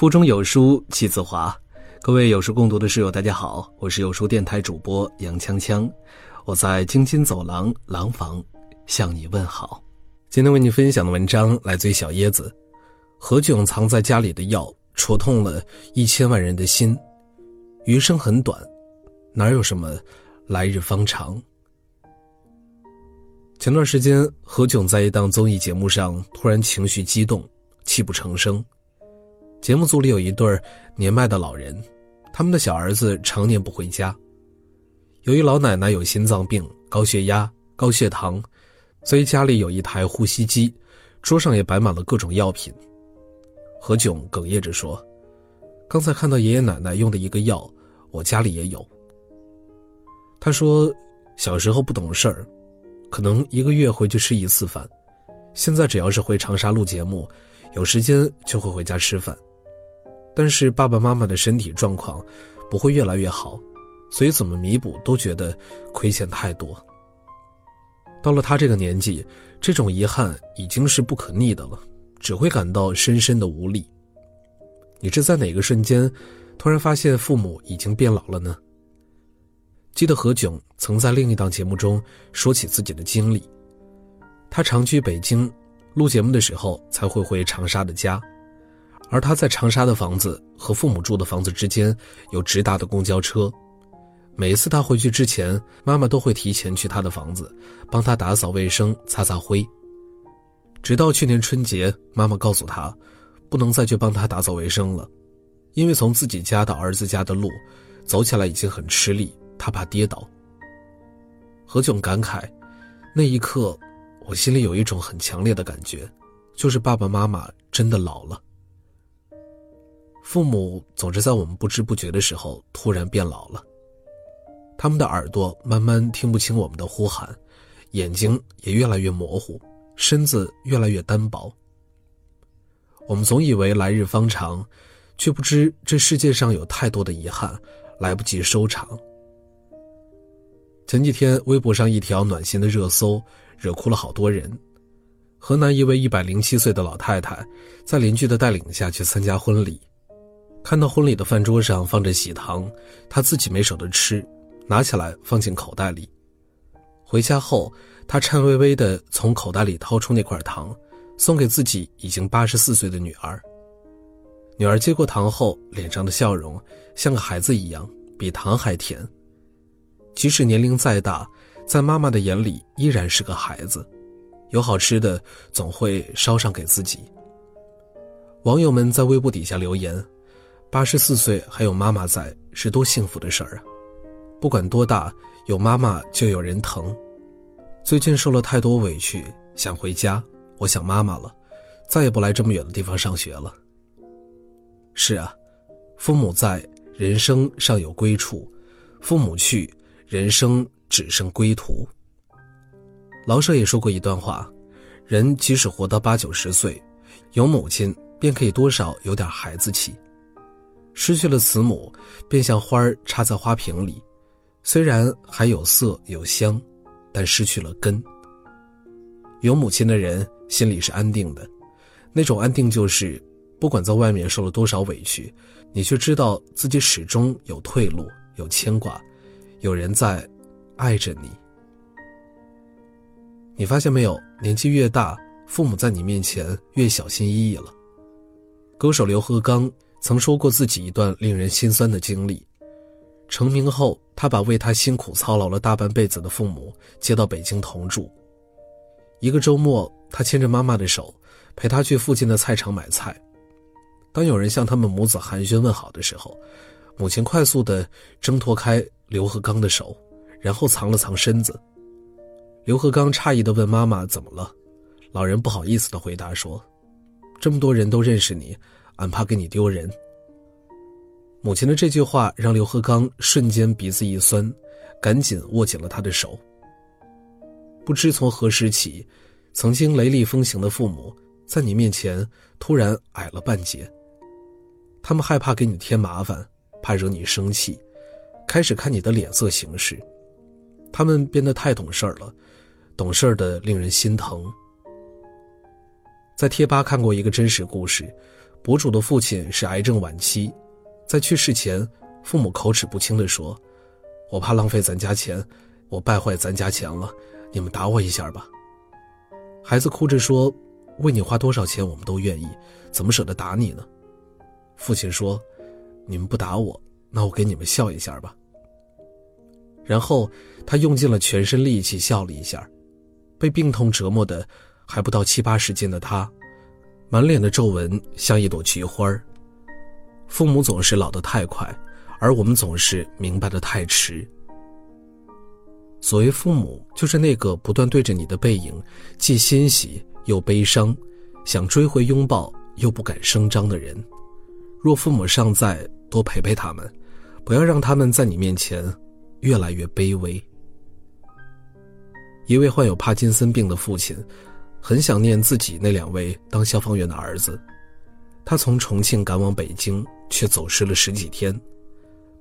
腹中有书气自华，各位有书共读的室友，大家好，我是有书电台主播杨锵锵，我在京津走廊廊坊向你问好。今天为你分享的文章来自于小椰子，何炅藏在家里的药戳痛了一千万人的心，余生很短，哪有什么来日方长？前段时间，何炅在一档综艺节目上突然情绪激动，泣不成声。节目组里有一对年迈的老人，他们的小儿子常年不回家。由于老奶奶有心脏病、高血压、高血糖，所以家里有一台呼吸机，桌上也摆满了各种药品。何炅哽咽着说：“刚才看到爷爷奶奶用的一个药，我家里也有。”他说：“小时候不懂事儿，可能一个月回去吃一次饭，现在只要是回长沙录节目，有时间就会回家吃饭。”但是爸爸妈妈的身体状况不会越来越好，所以怎么弥补都觉得亏欠太多。到了他这个年纪，这种遗憾已经是不可逆的了，只会感到深深的无力。你是在哪个瞬间突然发现父母已经变老了呢？记得何炅曾在另一档节目中说起自己的经历，他常去北京录节目的时候才会回长沙的家。而他在长沙的房子和父母住的房子之间有直达的公交车，每一次他回去之前，妈妈都会提前去他的房子，帮他打扫卫生、擦擦灰。直到去年春节，妈妈告诉他，不能再去帮他打扫卫生了，因为从自己家到儿子家的路，走起来已经很吃力，他怕跌倒。何炅感慨，那一刻，我心里有一种很强烈的感觉，就是爸爸妈妈真的老了。父母总是在我们不知不觉的时候突然变老了。他们的耳朵慢慢听不清我们的呼喊，眼睛也越来越模糊，身子越来越单薄。我们总以为来日方长，却不知这世界上有太多的遗憾来不及收场。前几天微博上一条暖心的热搜，惹哭了好多人。河南一位一百零七岁的老太太，在邻居的带领下去参加婚礼。看到婚礼的饭桌上放着喜糖，他自己没舍得吃，拿起来放进口袋里。回家后，他颤巍巍地从口袋里掏出那块糖，送给自己已经八十四岁的女儿。女儿接过糖后，脸上的笑容像个孩子一样，比糖还甜。即使年龄再大，在妈妈的眼里依然是个孩子，有好吃的总会捎上给自己。网友们在微博底下留言。八十四岁还有妈妈在，是多幸福的事儿啊！不管多大，有妈妈就有人疼。最近受了太多委屈，想回家，我想妈妈了，再也不来这么远的地方上学了。是啊，父母在，人生尚有归处；父母去，人生只剩归途。老舍也说过一段话：人即使活到八九十岁，有母亲便可以多少有点孩子气。失去了慈母，便像花儿插在花瓶里，虽然还有色有香，但失去了根。有母亲的人心里是安定的，那种安定就是，不管在外面受了多少委屈，你却知道自己始终有退路，有牵挂，有人在爱着你。你发现没有，年纪越大，父母在你面前越小心翼翼了。歌手刘和刚。曾说过自己一段令人心酸的经历。成名后，他把为他辛苦操劳了大半辈子的父母接到北京同住。一个周末，他牵着妈妈的手，陪她去附近的菜场买菜。当有人向他们母子寒暄问好的时候，母亲快速地挣脱开刘和刚的手，然后藏了藏身子。刘和刚诧异地问妈妈：“怎么了？”老人不好意思地回答说：“这么多人都认识你。”俺怕给你丢人。母亲的这句话让刘和刚瞬间鼻子一酸，赶紧握紧了他的手。不知从何时起，曾经雷厉风行的父母，在你面前突然矮了半截。他们害怕给你添麻烦，怕惹你生气，开始看你的脸色行事。他们变得太懂事儿了，懂事儿的令人心疼。在贴吧看过一个真实故事。博主的父亲是癌症晚期，在去世前，父母口齿不清地说：“我怕浪费咱家钱，我败坏咱家钱了，你们打我一下吧。”孩子哭着说：“为你花多少钱我们都愿意，怎么舍得打你呢？”父亲说：“你们不打我，那我给你们笑一下吧。”然后他用尽了全身力气笑了一下，被病痛折磨的还不到七八十斤的他，满脸的皱纹像一朵菊花父母总是老得太快，而我们总是明白的太迟。所谓父母，就是那个不断对着你的背影，既欣喜又悲伤，想追回拥抱又不敢声张的人。若父母尚在，多陪陪他们，不要让他们在你面前越来越卑微。一位患有帕金森病的父亲，很想念自己那两位当消防员的儿子。他从重庆赶往北京，却走失了十几天。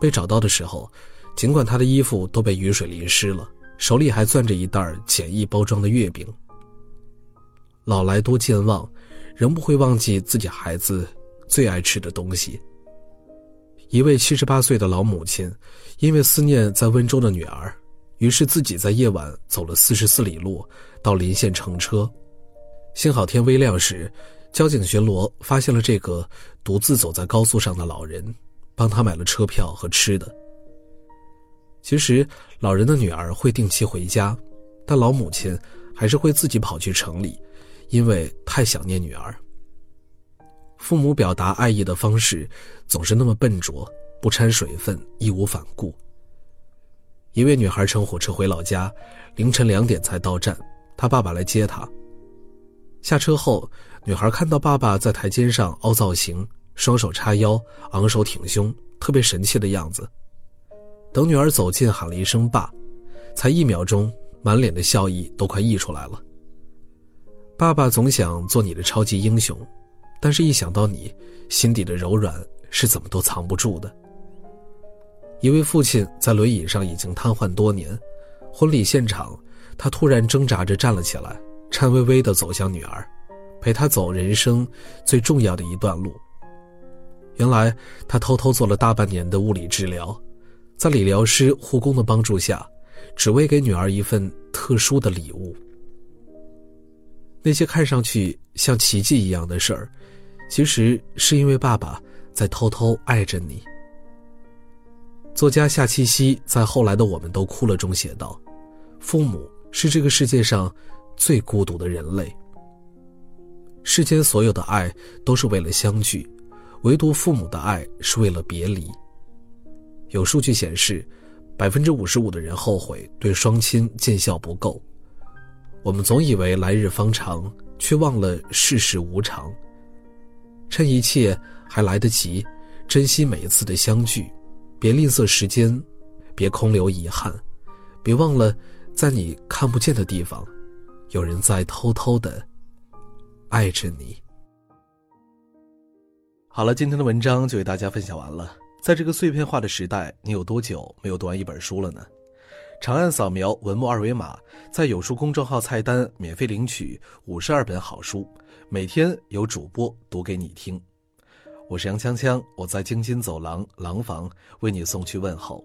被找到的时候，尽管他的衣服都被雨水淋湿了，手里还攥着一袋简易包装的月饼。老来多健忘，仍不会忘记自己孩子。最爱吃的东西。一位七十八岁的老母亲，因为思念在温州的女儿，于是自己在夜晚走了四十四里路到临县乘车。幸好天微亮时，交警巡逻发现了这个独自走在高速上的老人，帮他买了车票和吃的。其实，老人的女儿会定期回家，但老母亲还是会自己跑去城里，因为太想念女儿。父母表达爱意的方式总是那么笨拙，不掺水分，义无反顾。一位女孩乘火车回老家，凌晨两点才到站，她爸爸来接她。下车后，女孩看到爸爸在台阶上凹造型，双手叉腰，昂首挺胸，特别神气的样子。等女儿走近，喊了一声“爸”，才一秒钟，满脸的笑意都快溢出来了。爸爸总想做你的超级英雄。但是，一想到你，心底的柔软是怎么都藏不住的。一位父亲在轮椅上已经瘫痪多年，婚礼现场，他突然挣扎着站了起来，颤巍巍地走向女儿，陪她走人生最重要的一段路。原来，他偷偷做了大半年的物理治疗，在理疗师、护工的帮助下，只为给女儿一份特殊的礼物。那些看上去像奇迹一样的事儿。其实是因为爸爸在偷偷爱着你。作家夏七夕在《后来的我们都哭了》中写道：“父母是这个世界上最孤独的人类。世间所有的爱都是为了相聚，唯独父母的爱是为了别离。”有数据显示，百分之五十五的人后悔对双亲尽孝不够。我们总以为来日方长，却忘了世事无常。趁一切还来得及，珍惜每一次的相聚，别吝啬时间，别空留遗憾，别忘了，在你看不见的地方，有人在偷偷的爱着你。好了，今天的文章就为大家分享完了。在这个碎片化的时代，你有多久没有读完一本书了呢？长按扫描文末二维码，在有书公众号菜单免费领取五十二本好书。每天有主播读给你听，我是杨锵锵，我在京津走廊廊坊为你送去问候。